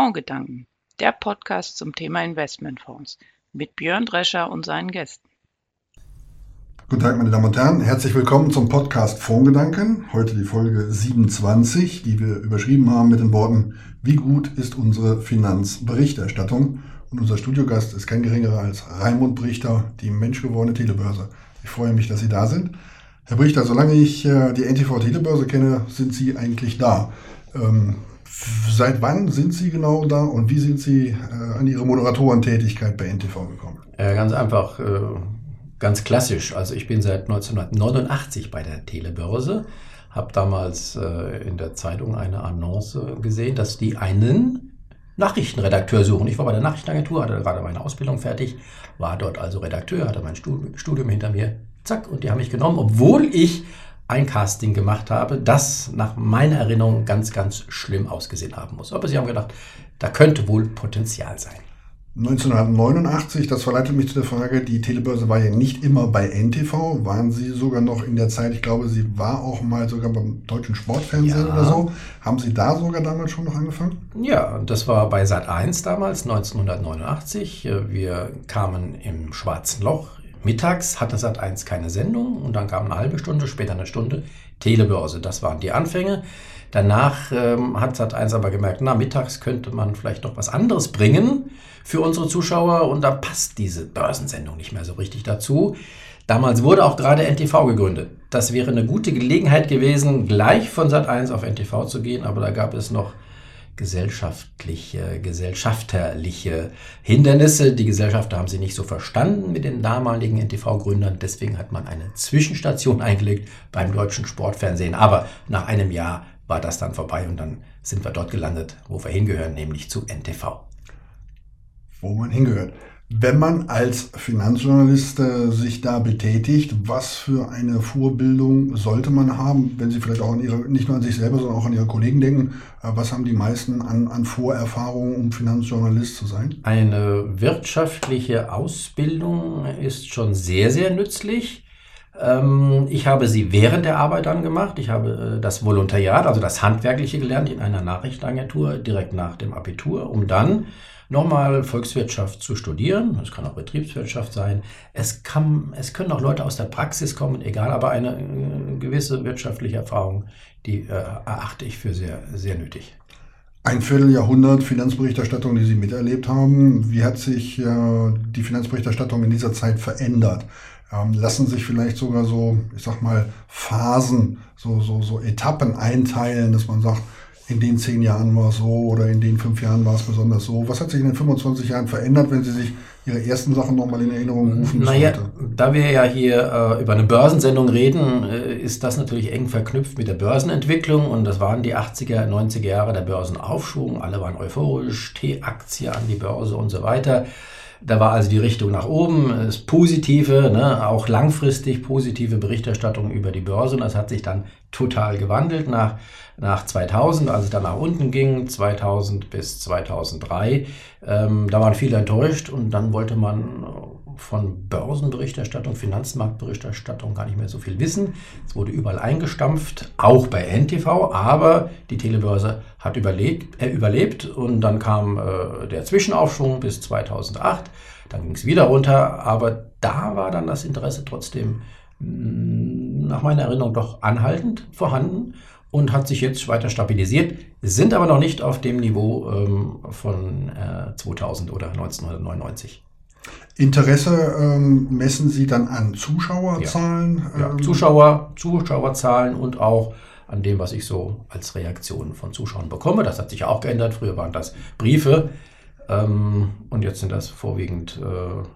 Fondsgedanken, der Podcast zum Thema Investmentfonds mit Björn Drescher und seinen Gästen. Guten Tag, meine Damen und Herren. Herzlich willkommen zum Podcast Fondsgedanken. Heute die Folge 27, die wir überschrieben haben mit den Worten, wie gut ist unsere Finanzberichterstattung? Und unser Studiogast ist kein geringerer als Raimund Brichter, die menschgewordene Telebörse. Ich freue mich, dass Sie da sind. Herr Brichter, solange ich äh, die NTV Telebörse kenne, sind Sie eigentlich da. Ähm, seit wann sind Sie genau da und wie sind Sie äh, an Ihre Moderatorentätigkeit bei NTV gekommen? Äh, ganz einfach, äh, ganz klassisch. Also ich bin seit 1989 bei der Telebörse, habe damals äh, in der Zeitung eine Annonce gesehen, dass die einen Nachrichtenredakteur suchen. Ich war bei der Nachrichtenagentur, hatte gerade meine Ausbildung fertig, war dort also Redakteur, hatte mein Studium hinter mir, zack, und die haben mich genommen, obwohl ich ein Casting gemacht habe, das nach meiner Erinnerung ganz, ganz schlimm ausgesehen haben muss. Aber sie haben gedacht, da könnte wohl Potenzial sein. 1989, das verleitet mich zu der Frage, die Telebörse war ja nicht immer bei NTV, waren Sie sogar noch in der Zeit, ich glaube, sie war auch mal sogar beim deutschen Sportfernsehen ja. oder so. Haben Sie da sogar damals schon noch angefangen? Ja, das war bei Sat 1 damals, 1989. Wir kamen im Schwarzen Loch Mittags hatte Sat1 keine Sendung und dann kam eine halbe Stunde, später eine Stunde Telebörse. Das waren die Anfänge. Danach ähm, hat Sat1 aber gemerkt, na, mittags könnte man vielleicht noch was anderes bringen für unsere Zuschauer und da passt diese Börsensendung nicht mehr so richtig dazu. Damals wurde auch gerade NTV gegründet. Das wäre eine gute Gelegenheit gewesen, gleich von Sat1 auf NTV zu gehen, aber da gab es noch gesellschaftliche, gesellschafterliche Hindernisse. Die Gesellschafter haben sie nicht so verstanden mit den damaligen NTV-Gründern. Deswegen hat man eine Zwischenstation eingelegt beim deutschen Sportfernsehen. Aber nach einem Jahr war das dann vorbei und dann sind wir dort gelandet, wo wir hingehören, nämlich zu NTV. Wo man hingehört. Wenn man als Finanzjournalist äh, sich da betätigt, was für eine Vorbildung sollte man haben, wenn Sie vielleicht auch an Ihre, nicht nur an sich selber, sondern auch an Ihre Kollegen denken? Äh, was haben die meisten an, an Vorerfahrungen, um Finanzjournalist zu sein? Eine wirtschaftliche Ausbildung ist schon sehr, sehr nützlich. Ähm, ich habe sie während der Arbeit dann gemacht. Ich habe äh, das Volontariat, also das Handwerkliche gelernt in einer Nachrichtenagentur direkt nach dem Abitur, um dann nochmal Volkswirtschaft zu studieren. Es kann auch Betriebswirtschaft sein. Es, kann, es können auch Leute aus der Praxis kommen, egal, aber eine, eine gewisse wirtschaftliche Erfahrung, die äh, erachte ich für sehr, sehr nötig. Ein Vierteljahrhundert Finanzberichterstattung, die Sie miterlebt haben. Wie hat sich äh, die Finanzberichterstattung in dieser Zeit verändert? Ähm, lassen sich vielleicht sogar so, ich sag mal, Phasen, so, so, so Etappen einteilen, dass man sagt, in den zehn Jahren war es so oder in den fünf Jahren war es besonders so. Was hat sich in den 25 Jahren verändert, wenn Sie sich Ihre ersten Sachen nochmal in Erinnerung rufen? Naja, da wir ja hier äh, über eine Börsensendung reden, äh, ist das natürlich eng verknüpft mit der Börsenentwicklung und das waren die 80er, 90er Jahre der Börsenaufschwung. Alle waren euphorisch, T-Aktie an die Börse und so weiter. Da war also die Richtung nach oben, das Positive, ne, auch langfristig positive Berichterstattung über die Börse. Und das hat sich dann total gewandelt nach, nach 2000, als es dann nach unten ging, 2000 bis 2003. Ähm, da waren viele enttäuscht und dann wollte man von Börsenberichterstattung, Finanzmarktberichterstattung gar nicht mehr so viel wissen. Es wurde überall eingestampft, auch bei NTV, aber die Telebörse hat überlebt, äh, überlebt und dann kam äh, der Zwischenaufschwung bis 2008. Dann ging es wieder runter, aber da war dann das Interesse trotzdem mm, nach meiner Erinnerung doch anhaltend vorhanden und hat sich jetzt weiter stabilisiert, sind aber noch nicht auf dem Niveau ähm, von äh, 2000 oder 1999. Interesse ähm, messen Sie dann an Zuschauerzahlen? Ja. ja. Ähm, Zuschauer, Zuschauerzahlen und auch an dem, was ich so als Reaktion von Zuschauern bekomme. Das hat sich auch geändert. Früher waren das Briefe ähm, und jetzt sind das vorwiegend äh,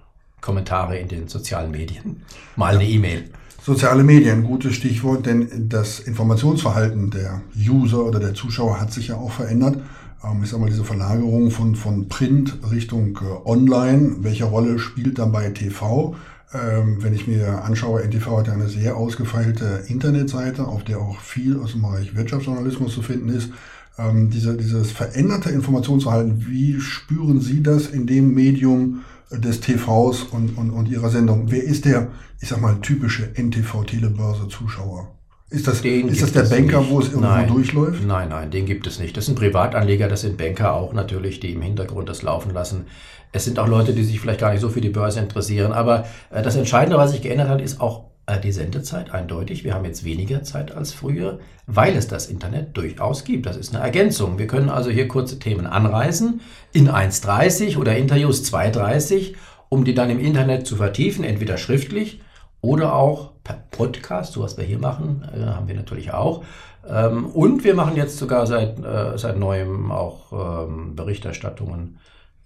Kommentare in den sozialen Medien. Mal ja. eine E-Mail. Soziale Medien, gutes Stichwort, denn das Informationsverhalten der User oder der Zuschauer hat sich ja auch verändert. Ähm, ich sag mal, diese Verlagerung von, von Print Richtung äh, Online, welche Rolle spielt dabei TV? Ähm, wenn ich mir anschaue, NTV hat ja eine sehr ausgefeilte Internetseite, auf der auch viel aus dem Bereich Wirtschaftsjournalismus zu finden ist. Ähm, diese, dieses veränderte Informationsverhalten, wie spüren Sie das in dem Medium des TVs und, und, und Ihrer Sendung? Wer ist der, ich sag mal, typische NTV-Telebörse-Zuschauer? Ist das, ist das der Banker, nicht. wo es irgendwo nein, durchläuft? Nein, nein, den gibt es nicht. Das sind Privatanleger, das sind Banker auch natürlich, die im Hintergrund das laufen lassen. Es sind auch Leute, die sich vielleicht gar nicht so für die Börse interessieren. Aber äh, das Entscheidende, was sich geändert hat, ist auch die Sendezeit eindeutig. Wir haben jetzt weniger Zeit als früher, weil es das Internet durchaus gibt. Das ist eine Ergänzung. Wir können also hier kurze Themen anreißen in 1.30 oder Interviews 2.30, um die dann im Internet zu vertiefen, entweder schriftlich oder auch per Podcast, so was wir hier machen, äh, haben wir natürlich auch. Ähm, und wir machen jetzt sogar seit, äh, seit neuem auch ähm, Berichterstattungen,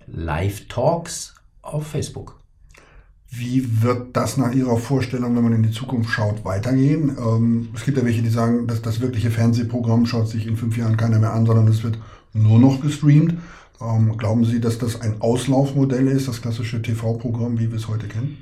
Live-Talks auf Facebook. Wie wird das nach Ihrer Vorstellung, wenn man in die Zukunft schaut, weitergehen? Ähm, es gibt ja welche, die sagen, dass das wirkliche Fernsehprogramm schaut sich in fünf Jahren keiner mehr an, sondern es wird nur noch gestreamt. Ähm, glauben Sie, dass das ein Auslaufmodell ist, das klassische TV-Programm, wie wir es heute kennen?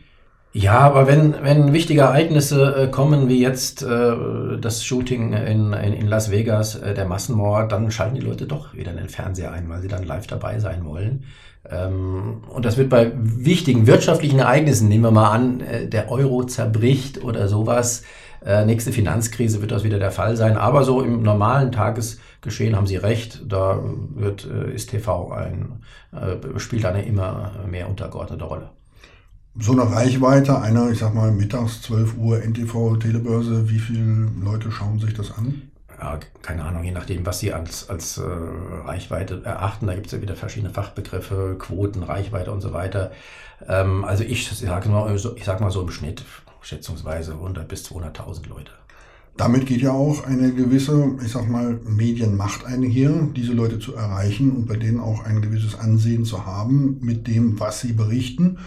Ja, aber wenn, wenn wichtige Ereignisse äh, kommen, wie jetzt äh, das Shooting in, in, in Las Vegas, äh, der Massenmord, dann schalten die Leute doch wieder in den Fernseher ein, weil sie dann live dabei sein wollen. Ähm, und das wird bei wichtigen wirtschaftlichen Ereignissen, nehmen wir mal an, äh, der Euro zerbricht oder sowas, äh, nächste Finanzkrise wird das wieder der Fall sein. Aber so im normalen Tagesgeschehen haben Sie recht, da wird, äh, ist TV ein, spielt eine immer mehr untergeordnete Rolle so eine Reichweite einer, ich sag mal, mittags 12 Uhr NTV Telebörse, wie viele Leute schauen sich das an? Ja, keine Ahnung, je nachdem, was Sie als, als äh, Reichweite erachten. Da gibt es ja wieder verschiedene Fachbegriffe, Quoten, Reichweite und so weiter. Ähm, also ich sage mal, ich sag mal so im Schnitt schätzungsweise 100 bis 200.000 Leute. Damit geht ja auch eine gewisse, ich sag mal, Medienmacht einher, diese Leute zu erreichen und bei denen auch ein gewisses Ansehen zu haben mit dem, was sie berichten.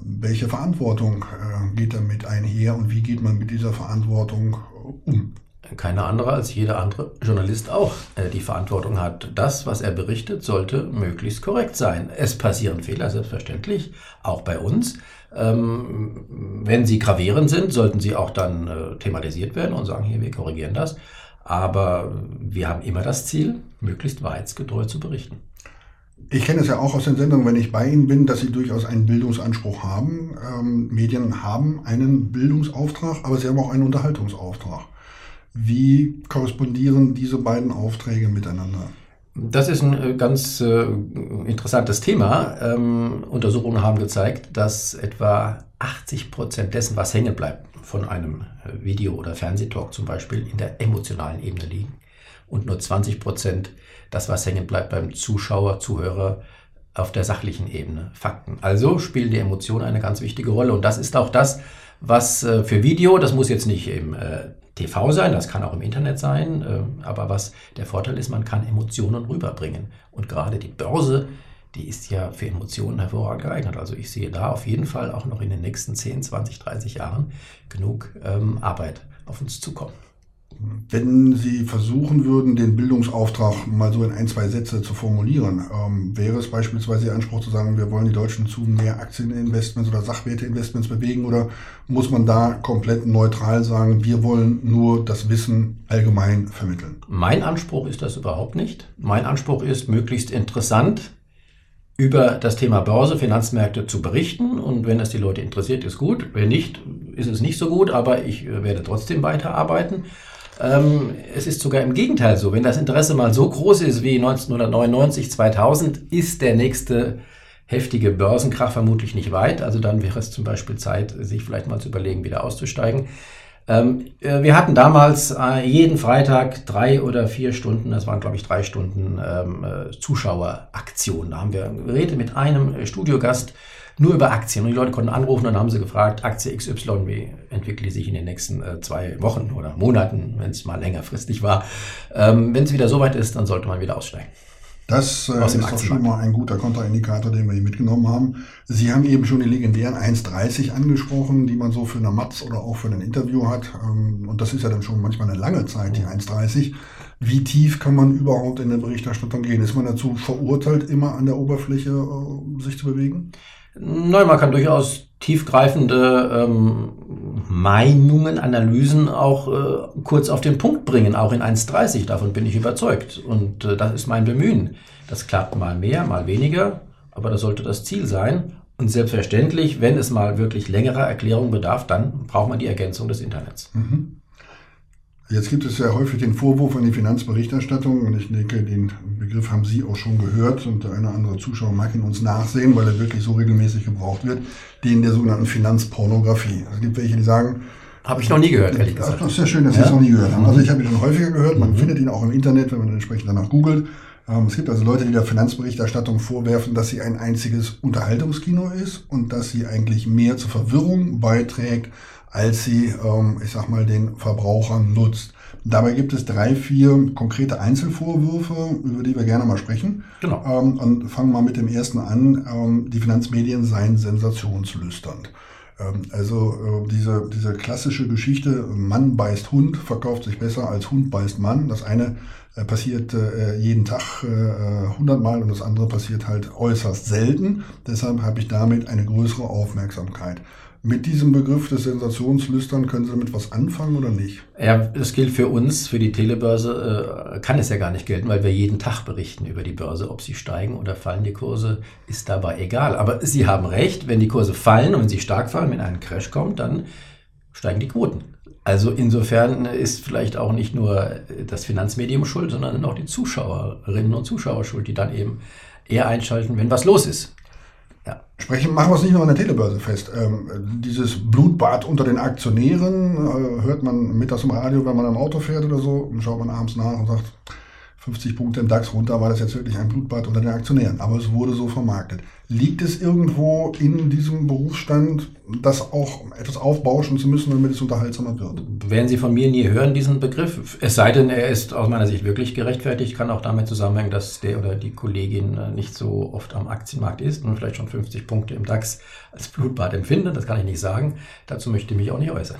Welche Verantwortung äh, geht damit einher und wie geht man mit dieser Verantwortung um? Keine andere als jeder andere Journalist auch äh, die Verantwortung hat. Das, was er berichtet, sollte möglichst korrekt sein. Es passieren Fehler, selbstverständlich, auch bei uns. Ähm, wenn sie gravierend sind, sollten sie auch dann äh, thematisiert werden und sagen, hier, wir korrigieren das. Aber wir haben immer das Ziel, möglichst wahrheitsgetreu zu berichten. Ich kenne es ja auch aus den Sendungen, wenn ich bei Ihnen bin, dass Sie durchaus einen Bildungsanspruch haben. Ähm, Medien haben einen Bildungsauftrag, aber sie haben auch einen Unterhaltungsauftrag. Wie korrespondieren diese beiden Aufträge miteinander? Das ist ein äh, ganz äh, interessantes Thema. Ähm, Untersuchungen haben gezeigt, dass etwa 80 Prozent dessen, was hängen bleibt, von einem äh, Video- oder Fernsehtalk zum Beispiel, in der emotionalen Ebene liegen. Und nur 20 Prozent das, was hängen bleibt beim Zuschauer, Zuhörer auf der sachlichen Ebene, Fakten. Also spielen die Emotionen eine ganz wichtige Rolle. Und das ist auch das, was äh, für Video, das muss jetzt nicht im äh, TV sein, das kann auch im Internet sein, äh, aber was der Vorteil ist, man kann Emotionen rüberbringen. Und gerade die Börse, die ist ja für Emotionen hervorragend geeignet. Also ich sehe da auf jeden Fall auch noch in den nächsten 10, 20, 30 Jahren genug ähm, Arbeit auf uns zukommen. Wenn Sie versuchen würden, den Bildungsauftrag mal so in ein, zwei Sätze zu formulieren, ähm, wäre es beispielsweise Ihr Anspruch zu sagen, wir wollen die Deutschen zu mehr Aktieninvestments oder Sachwerteinvestments bewegen oder muss man da komplett neutral sagen, wir wollen nur das Wissen allgemein vermitteln? Mein Anspruch ist das überhaupt nicht. Mein Anspruch ist, möglichst interessant über das Thema Börse, Finanzmärkte zu berichten. Und wenn es die Leute interessiert, ist gut. Wenn nicht, ist es nicht so gut, aber ich äh, werde trotzdem weiterarbeiten. Ähm, es ist sogar im Gegenteil so. Wenn das Interesse mal so groß ist wie 1999, 2000, ist der nächste heftige Börsenkrach vermutlich nicht weit. Also dann wäre es zum Beispiel Zeit, sich vielleicht mal zu überlegen, wieder auszusteigen. Ähm, äh, wir hatten damals äh, jeden Freitag drei oder vier Stunden, das waren glaube ich drei Stunden ähm, äh, Zuschaueraktionen. Da haben wir geredet mit einem Studiogast nur über Aktien. Und die Leute konnten anrufen und haben sie gefragt, Aktie XY, wie entwickelt die sich in den nächsten äh, zwei Wochen oder Monaten, wenn es mal längerfristig war. Ähm, wenn es wieder soweit ist, dann sollte man wieder aussteigen. Das äh, ist doch schon mal ein guter Kontraindikator, den wir hier mitgenommen haben. Sie haben eben schon die legendären 1,30 angesprochen, die man so für eine Matz oder auch für ein Interview hat. Ähm, und das ist ja dann schon manchmal eine lange Zeit, die 1,30. Wie tief kann man überhaupt in der Berichterstattung gehen? Ist man dazu verurteilt, immer an der Oberfläche äh, sich zu bewegen? Nein, man kann durchaus tiefgreifende ähm, Meinungen, Analysen auch äh, kurz auf den Punkt bringen, auch in 1.30. Davon bin ich überzeugt. Und äh, das ist mein Bemühen. Das klappt mal mehr, mal weniger, aber das sollte das Ziel sein. Und selbstverständlich, wenn es mal wirklich längerer Erklärung bedarf, dann braucht man die Ergänzung des Internets. Mhm. Jetzt gibt es ja häufig den Vorwurf an die Finanzberichterstattung und ich denke, den Begriff haben Sie auch schon gehört und der eine oder andere Zuschauer mag ihn uns nachsehen, weil er wirklich so regelmäßig gebraucht wird, den der sogenannten Finanzpornografie. Es gibt welche, die sagen, habe ich noch nie gehört, ehrlich gesagt. Das ist ja schön, dass Sie es noch nie gehört haben. Also ich habe ihn schon häufiger gehört, man mhm. findet ihn auch im Internet, wenn man entsprechend danach googelt. Ähm, es gibt also Leute, die der Finanzberichterstattung vorwerfen, dass sie ein einziges Unterhaltungskino ist und dass sie eigentlich mehr zur Verwirrung beiträgt, als sie, ähm, ich sag mal, den Verbrauchern nutzt. Dabei gibt es drei, vier konkrete Einzelvorwürfe, über die wir gerne mal sprechen. Genau. Ähm, und fangen mal mit dem ersten an. Ähm, die Finanzmedien seien sensationslüsternd. Ähm, also äh, diese, diese klassische Geschichte, Mann beißt Hund, verkauft sich besser als Hund beißt Mann. Das eine äh, passiert äh, jeden Tag äh, 100 Mal und das andere passiert halt äußerst selten. Deshalb habe ich damit eine größere Aufmerksamkeit. Mit diesem Begriff des Sensationslüstern können Sie damit was anfangen oder nicht? Ja, das gilt für uns, für die Telebörse äh, kann es ja gar nicht gelten, weil wir jeden Tag berichten über die Börse. Ob sie steigen oder fallen, die Kurse, ist dabei egal. Aber Sie haben recht, wenn die Kurse fallen und wenn sie stark fallen, wenn ein Crash kommt, dann steigen die Quoten. Also insofern ist vielleicht auch nicht nur das Finanzmedium schuld, sondern auch die Zuschauerinnen und Zuschauer schuld, die dann eben eher einschalten, wenn was los ist. Sprechen, machen wir es nicht nur an der Telebörse fest. Ähm, dieses Blutbad unter den Aktionären äh, hört man mittags im Radio, wenn man im Auto fährt oder so, und schaut man abends nach und sagt, 50 Punkte im DAX runter, war das jetzt wirklich ein Blutbad unter den Aktionären. Aber es wurde so vermarktet. Liegt es irgendwo in diesem Berufsstand, das auch etwas aufbauschen zu müssen, damit es unterhaltsamer wird? Werden Sie von mir nie hören, diesen Begriff. Es sei denn, er ist aus meiner Sicht wirklich gerechtfertigt, kann auch damit zusammenhängen, dass der oder die Kollegin äh, nicht so oft am Aktienmarkt ist und vielleicht schon 50 Punkte im DAX als Blutbad empfindet. Das kann ich nicht sagen. Dazu möchte ich mich auch nicht äußern.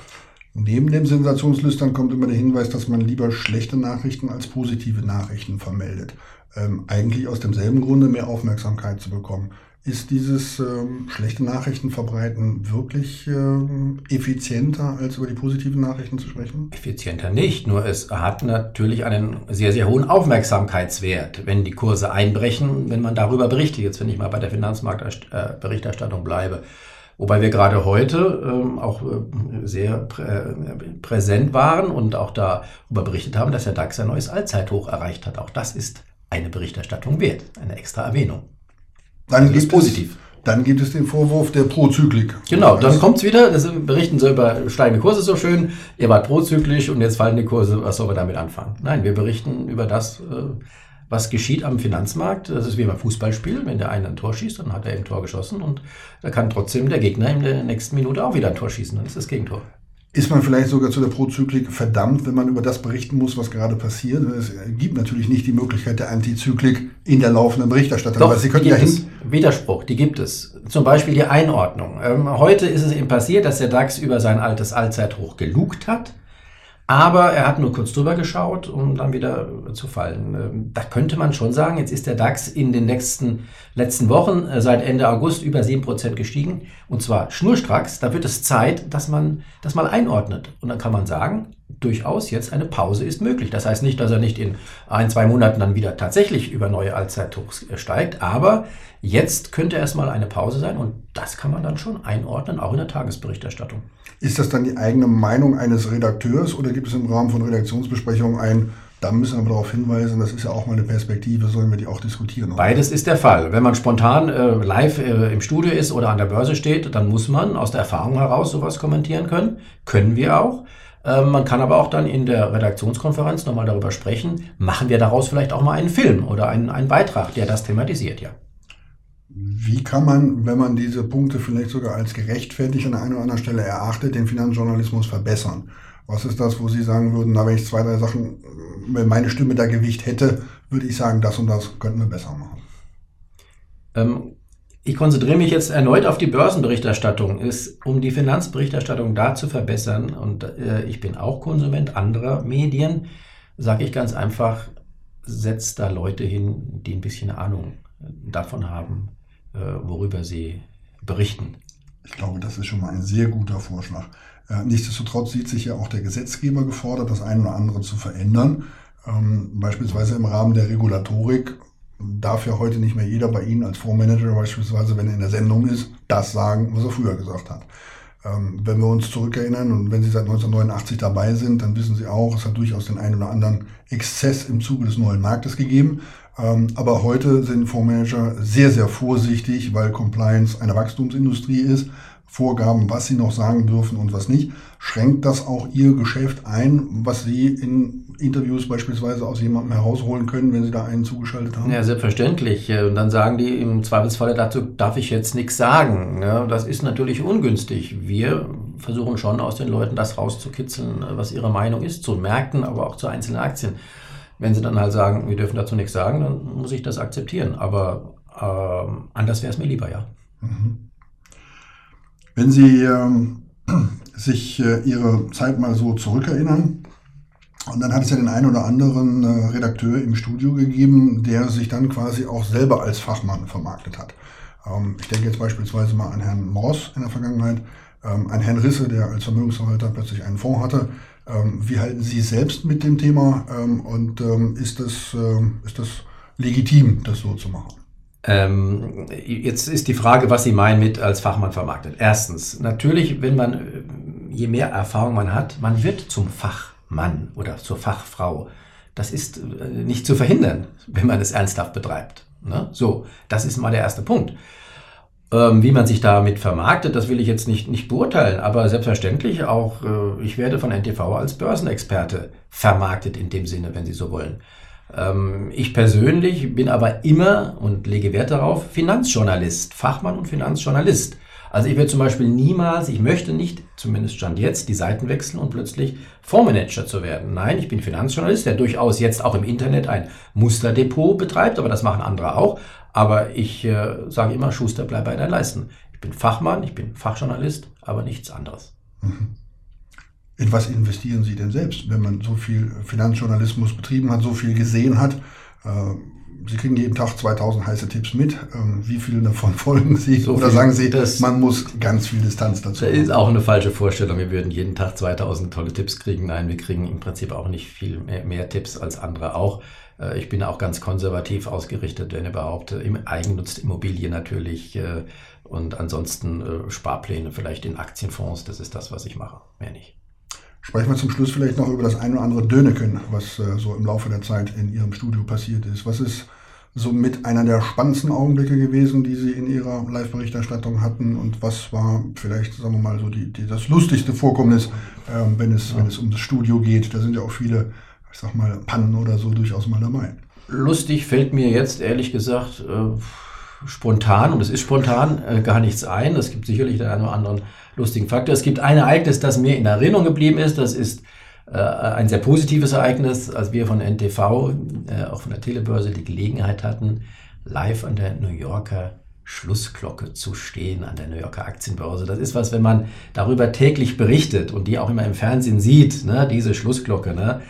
Neben dem Sensationslüstern kommt immer der Hinweis, dass man lieber schlechte Nachrichten als positive Nachrichten vermeldet. Ähm, eigentlich aus demselben Grunde mehr Aufmerksamkeit zu bekommen. Ist dieses ähm, schlechte Nachrichten verbreiten wirklich ähm, effizienter, als über die positiven Nachrichten zu sprechen? Effizienter nicht, nur es hat natürlich einen sehr, sehr hohen Aufmerksamkeitswert, wenn die Kurse einbrechen, wenn man darüber berichtet. Jetzt, wenn ich mal bei der Finanzmarktberichterstattung bleibe. Wobei wir gerade heute ähm, auch äh, sehr prä äh, präsent waren und auch darüber berichtet haben, dass der DAX ein neues Allzeithoch erreicht hat. Auch das ist eine Berichterstattung wert, eine extra Erwähnung. Dann also gibt positiv. Es, dann gibt es den Vorwurf der Prozyklik. Genau, dann kommt es wieder, das berichten sie über steigende Kurse so schön, ihr wart prozyklisch und jetzt fallen die Kurse, was soll man damit anfangen? Nein, wir berichten über das, äh, was geschieht am Finanzmarkt. Das ist wie beim Fußballspiel. Wenn der eine ein Tor schießt, dann hat er ein Tor geschossen und da kann trotzdem der Gegner in der nächsten Minute auch wieder ein Tor schießen. Dann ist das Gegentor. Ist man vielleicht sogar zu der Prozyklik verdammt, wenn man über das berichten muss, was gerade passiert? Es gibt natürlich nicht die Möglichkeit der Antizyklik in der laufenden Berichterstattung. Doch, Sie können ja es. Widerspruch, die gibt es. Zum Beispiel die Einordnung. Ähm, heute ist es eben passiert, dass der DAX über sein altes Allzeithoch gelugt hat. Aber er hat nur kurz drüber geschaut, um dann wieder zu fallen. Ähm, da könnte man schon sagen, jetzt ist der DAX in den nächsten, letzten Wochen äh, seit Ende August über 7% gestiegen. Und zwar schnurstracks. Da wird es Zeit, dass man das mal einordnet. Und dann kann man sagen, durchaus jetzt eine Pause ist möglich. Das heißt nicht, dass er nicht in ein, zwei Monaten dann wieder tatsächlich über neue Allzeithochs äh, steigt. Aber jetzt könnte erstmal eine Pause sein. Und das kann man dann schon einordnen, auch in der Tagesberichterstattung. Ist das dann die eigene Meinung eines Redakteurs oder gibt es im Rahmen von Redaktionsbesprechungen ein, da müssen wir darauf hinweisen, das ist ja auch mal eine Perspektive, sollen wir die auch diskutieren? Oder? Beides ist der Fall. Wenn man spontan äh, live äh, im Studio ist oder an der Börse steht, dann muss man aus der Erfahrung heraus sowas kommentieren können. Können wir auch. Ähm, man kann aber auch dann in der Redaktionskonferenz nochmal darüber sprechen, machen wir daraus vielleicht auch mal einen Film oder einen, einen Beitrag, der das thematisiert, ja. Wie kann man, wenn man diese Punkte vielleicht sogar als gerechtfertigt an einer oder anderen Stelle erachtet, den Finanzjournalismus verbessern? Was ist das, wo Sie sagen würden, na, wenn ich zwei, drei Sachen, wenn meine Stimme da Gewicht hätte, würde ich sagen, das und das könnten wir besser machen? Ähm, ich konzentriere mich jetzt erneut auf die Börsenberichterstattung, ist, um die Finanzberichterstattung da zu verbessern. Und äh, ich bin auch Konsument anderer Medien, sage ich ganz einfach, setzt da Leute hin, die ein bisschen Ahnung davon haben, äh, worüber sie berichten. Ich glaube, das ist schon mal ein sehr guter Vorschlag. Äh, nichtsdestotrotz sieht sich ja auch der Gesetzgeber gefordert, das eine oder andere zu verändern. Ähm, beispielsweise im Rahmen der Regulatorik darf ja heute nicht mehr jeder bei Ihnen als Fondsmanager beispielsweise, wenn er in der Sendung ist, das sagen, was er früher gesagt hat. Ähm, wenn wir uns zurückerinnern und wenn Sie seit 1989 dabei sind, dann wissen Sie auch, es hat durchaus den einen oder anderen Exzess im Zuge des neuen Marktes gegeben. Ähm, aber heute sind Fondsmanager sehr, sehr vorsichtig, weil Compliance eine Wachstumsindustrie ist. Vorgaben, was sie noch sagen dürfen und was nicht. Schränkt das auch Ihr Geschäft ein, was Sie in Interviews beispielsweise aus jemandem herausholen können, wenn Sie da einen zugeschaltet haben? Ja, selbstverständlich. Und dann sagen die im Zweifelsfalle dazu, darf ich jetzt nichts sagen. Ja, das ist natürlich ungünstig. Wir versuchen schon aus den Leuten das rauszukitzeln, was ihre Meinung ist, zu Märkten, aber auch zu einzelnen Aktien. Wenn sie dann halt sagen, wir dürfen dazu nichts sagen, dann muss ich das akzeptieren. Aber ähm, anders wäre es mir lieber, ja. Mhm. Wenn Sie ähm, sich äh, Ihre Zeit mal so zurückerinnern, und dann hat es ja den einen oder anderen äh, Redakteur im Studio gegeben, der sich dann quasi auch selber als Fachmann vermarktet hat. Ähm, ich denke jetzt beispielsweise mal an Herrn Moss in der Vergangenheit, ähm, an Herrn Risse, der als Vermögensverwalter plötzlich einen Fonds hatte. Ähm, wie halten Sie selbst mit dem Thema ähm, und ähm, ist, das, ähm, ist das legitim, das so zu machen? Ähm, jetzt ist die Frage, was Sie meinen mit als Fachmann vermarktet. Erstens, natürlich, wenn man, äh, je mehr Erfahrung man hat, man wird zum Fachmann oder zur Fachfrau. Das ist äh, nicht zu verhindern, wenn man es ernsthaft betreibt. Ne? So, das ist mal der erste Punkt. Ähm, wie man sich damit vermarktet, das will ich jetzt nicht, nicht beurteilen, aber selbstverständlich auch, äh, ich werde von NTV als Börsenexperte vermarktet in dem Sinne, wenn Sie so wollen. Ähm, ich persönlich bin aber immer und lege Wert darauf, Finanzjournalist, Fachmann und Finanzjournalist. Also ich werde zum Beispiel niemals, ich möchte nicht, zumindest stand jetzt, die Seiten wechseln und plötzlich Fondsmanager zu werden. Nein, ich bin Finanzjournalist, der durchaus jetzt auch im Internet ein Musterdepot betreibt, aber das machen andere auch. Aber ich äh, sage immer, Schuster, bleib bei deinen Leisten. Ich bin Fachmann, ich bin Fachjournalist, aber nichts anderes. Mhm. In was investieren Sie denn selbst, wenn man so viel Finanzjournalismus betrieben hat, so viel gesehen hat? Äh, Sie kriegen jeden Tag 2000 heiße Tipps mit. Ähm, wie viele davon folgen Sie? So Oder sagen Sie, man muss ganz viel Distanz dazu Das ist auch eine falsche Vorstellung. Wir würden jeden Tag 2000 tolle Tipps kriegen. Nein, wir kriegen im Prinzip auch nicht viel mehr, mehr Tipps als andere auch. Äh, ich bin auch ganz konservativ ausgerichtet, wenn überhaupt. Im Eigennutz Immobilie natürlich äh, und ansonsten Sparpläne vielleicht in Aktienfonds. Das ist das, was ich mache. Mehr nicht. Sprechen wir zum Schluss vielleicht noch über das ein oder andere Döneken, was äh, so im Laufe der Zeit in Ihrem Studio passiert ist. Was ist somit einer der spannendsten Augenblicke gewesen, die Sie in Ihrer Live-Berichterstattung hatten? Und was war vielleicht, sagen wir mal, so die, die das lustigste Vorkommnis, ähm, wenn, es, ja. wenn es um das Studio geht? Da sind ja auch viele, ich sag mal, Pannen oder so durchaus mal dabei. Lustig fällt mir jetzt ehrlich gesagt äh, spontan, und es ist spontan, äh, gar nichts ein. Es gibt sicherlich den einen oder anderen lustigen Faktor. Es gibt ein Ereignis, das mir in Erinnerung geblieben ist. Das ist äh, ein sehr positives Ereignis, als wir von NTV, äh, auch von der Telebörse, die Gelegenheit hatten, live an der New Yorker Schlussglocke zu stehen, an der New Yorker Aktienbörse. Das ist was, wenn man darüber täglich berichtet und die auch immer im Fernsehen sieht, ne, diese Schlussglocke, ne,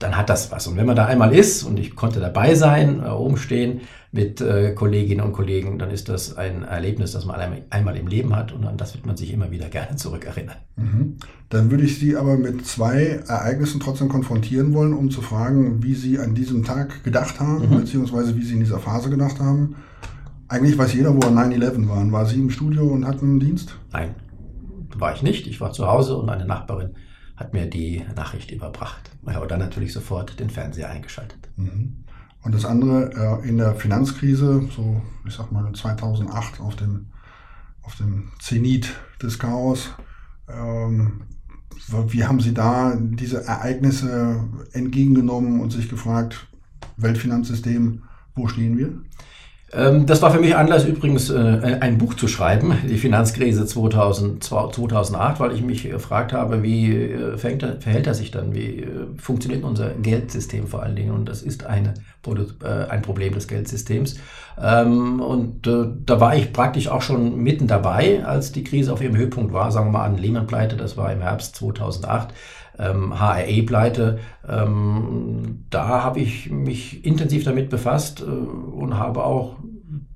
dann hat das was. Und wenn man da einmal ist, und ich konnte dabei sein, äh, oben stehen mit äh, Kolleginnen und Kollegen, dann ist das ein Erlebnis, das man einmal im Leben hat und an das wird man sich immer wieder gerne zurückerinnern. Mhm. Dann würde ich Sie aber mit zwei Ereignissen trotzdem konfrontieren wollen, um zu fragen, wie Sie an diesem Tag gedacht haben, mhm. beziehungsweise wie Sie in dieser Phase gedacht haben. Eigentlich weiß jeder, wo an 9-11 waren. War Sie im Studio und hatten Dienst? Nein, war ich nicht. Ich war zu Hause und eine Nachbarin hat mir die Nachricht überbracht. Ja, und dann natürlich sofort den Fernseher eingeschaltet. Mhm. Und das andere, äh, in der Finanzkrise, so ich sag mal 2008 auf dem, auf dem Zenit des Chaos, ähm, wie haben Sie da diese Ereignisse entgegengenommen und sich gefragt, Weltfinanzsystem, wo stehen wir? Ähm, das war für mich Anlass übrigens, äh, ein Buch zu schreiben, die Finanzkrise 2000, 2008, weil ich mich gefragt habe, wie äh, verhält er sich dann, wie äh, funktioniert unser Geldsystem vor allen Dingen? Und das ist eine, ein Problem des Geldsystems. Ähm, und da war ich praktisch auch schon mitten dabei, als die Krise auf ihrem Höhepunkt war, sagen wir mal an Lehman-Pleite, das war im Herbst 2008 ähm, HRE-Pleite. Ähm, da habe ich mich intensiv damit befasst äh, und habe auch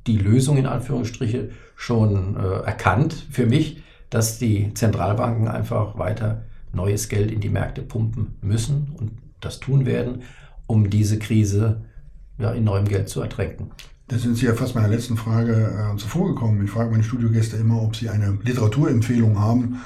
die Lösung in Anführungsstriche schon äh, erkannt für mich, dass die Zentralbanken einfach weiter neues Geld in die Märkte pumpen müssen und das tun werden, um diese Krise ja, in neuem Geld zu ertränken. Da sind Sie ja fast meiner letzten Frage äh, zuvor gekommen. Ich frage meine Studiogäste immer, ob sie eine Literaturempfehlung haben,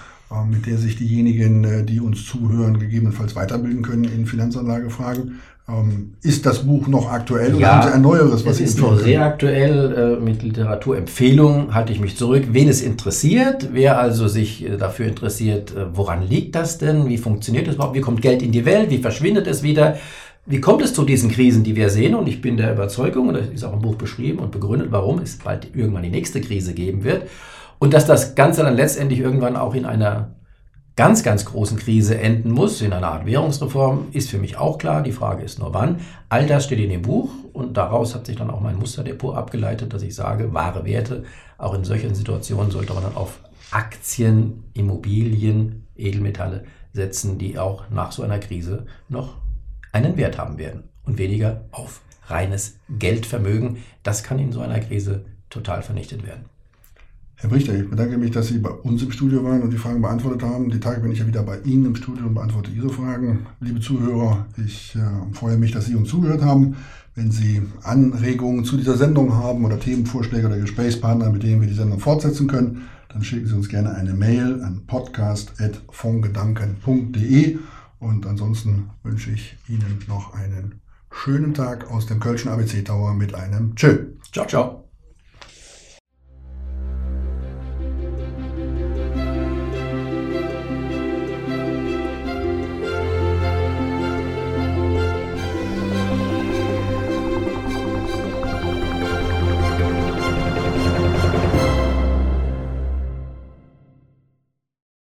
mit der sich diejenigen, äh, die uns zuhören, gegebenenfalls weiterbilden können in Finanzanlagefragen. Ähm, ist das Buch noch aktuell oder haben Sie ein neueres? Was es ist noch sehr aktuell. Äh, mit Literaturempfehlungen halte ich mich zurück. Wen es interessiert, wer also sich äh, dafür interessiert, äh, woran liegt das denn? Wie funktioniert das überhaupt? Wie kommt Geld in die Welt? Wie verschwindet es wieder? Wie kommt es zu diesen Krisen, die wir sehen? Und ich bin der Überzeugung, und das ist auch im Buch beschrieben und begründet, warum es bald irgendwann die nächste Krise geben wird. Und dass das Ganze dann letztendlich irgendwann auch in einer ganz, ganz großen Krise enden muss, in einer Art Währungsreform, ist für mich auch klar. Die Frage ist nur wann. All das steht in dem Buch und daraus hat sich dann auch mein Musterdepot abgeleitet, dass ich sage, wahre Werte, auch in solchen Situationen sollte man dann auf Aktien, Immobilien, Edelmetalle setzen, die auch nach so einer Krise noch einen Wert haben werden und weniger auf reines Geldvermögen. Das kann in so einer Krise total vernichtet werden. Herr Brichter, ich bedanke mich, dass Sie bei uns im Studio waren und die Fragen beantwortet haben. Die Tage bin ich ja wieder bei Ihnen im Studio und beantworte Ihre Fragen. Liebe Zuhörer, ich äh, freue mich, dass Sie uns zugehört haben. Wenn Sie Anregungen zu dieser Sendung haben oder Themenvorschläge oder Gesprächspartner, mit denen wir die Sendung fortsetzen können, dann schicken Sie uns gerne eine Mail an podcast.fondgedanken.de und ansonsten wünsche ich Ihnen noch einen schönen Tag aus dem Kölschen ABC Tower mit einem Tschö. Ciao, ciao.